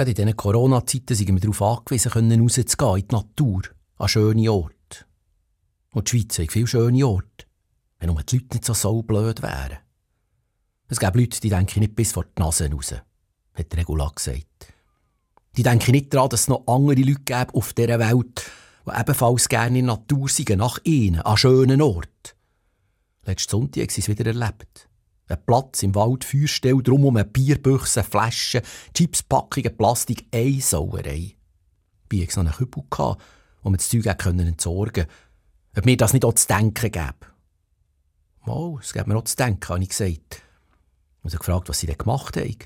Gerade in diesen Corona-Zeiten sind wir darauf angewiesen, können rauszugehen in die Natur, an schöne Orte. Und die Schweiz hat viele schöne Orte, wenn nur die Leute nicht so saublöd wären. Es gibt Leute, die denken nicht bis vor die Nase raus, hat Regula gesagt. Die denken nicht daran, dass es noch andere Leute gäbe auf dieser Welt, die ebenfalls gerne in der Natur sind, nach ihnen, an schönen Orten. Letzten Sonntag haben sie es wieder erlebt. Ein Platz im Wald, Feuerstelle, drumherum Bierbüchse, Flaschen, Chipspackungen, Plastik, eine Sauerei. Bei noch einen Kübel, wo man das Zeug entsorgen konnte. Ob mir das nicht auch zu denken gäbe. Mal, es gäbe mir auch zu denken, habe ich gesagt. Und ich gefragt, was sie denn gemacht haben.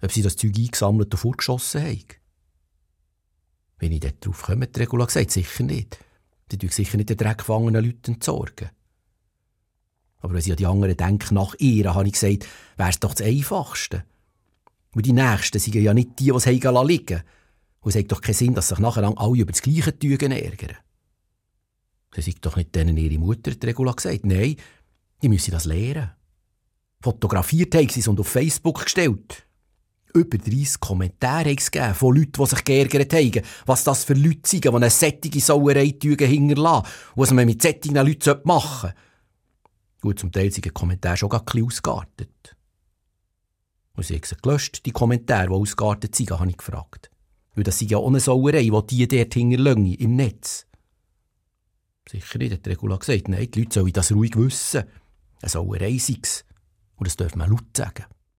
Ob sie das Zeug eingesammelt und vorgeschossen haben. Wenn ich darauf komme, hat Regula gesagt, sicher nicht. Die tun sicher nicht den dreckgefangenen Leuten entsorgen. Aber wenn sie an die anderen denken, nach ihr, habe ich gesagt, wäre es doch das Einfachste. Weil die Nächsten sind ja nicht die, die es liegen lassen. Und es hat doch keinen Sinn, dass sich nachher alle über das gleiche Tügen ärgern. Sie sagt doch nicht denen ihre Mutter, die Regula gesagt. Nein, die müssen das lernen. Fotografiert haben sie es und auf Facebook gestellt. Über 30 Kommentare haben es gegeben von Leuten, die sich geärgert haben, was das für Leute sind, die eine sättige Sauerei hinterlassen und was man mit sättigen Leuten machen sollte. Gut, zum Teil sind die Kommentare schon ein bisschen ausgeartet. Und sie haben sie gelöscht, die Kommentare, die ausgeartet sind, habe ich gefragt. Weil das sind ja ohne Sauerei, die die dort hinterlassen, im Netz. Sicher nicht, hat Regula gesagt. Nein, die Leute sollen das ruhig wissen. Eine Sauerei sei es. Und das dürfen wir laut sagen.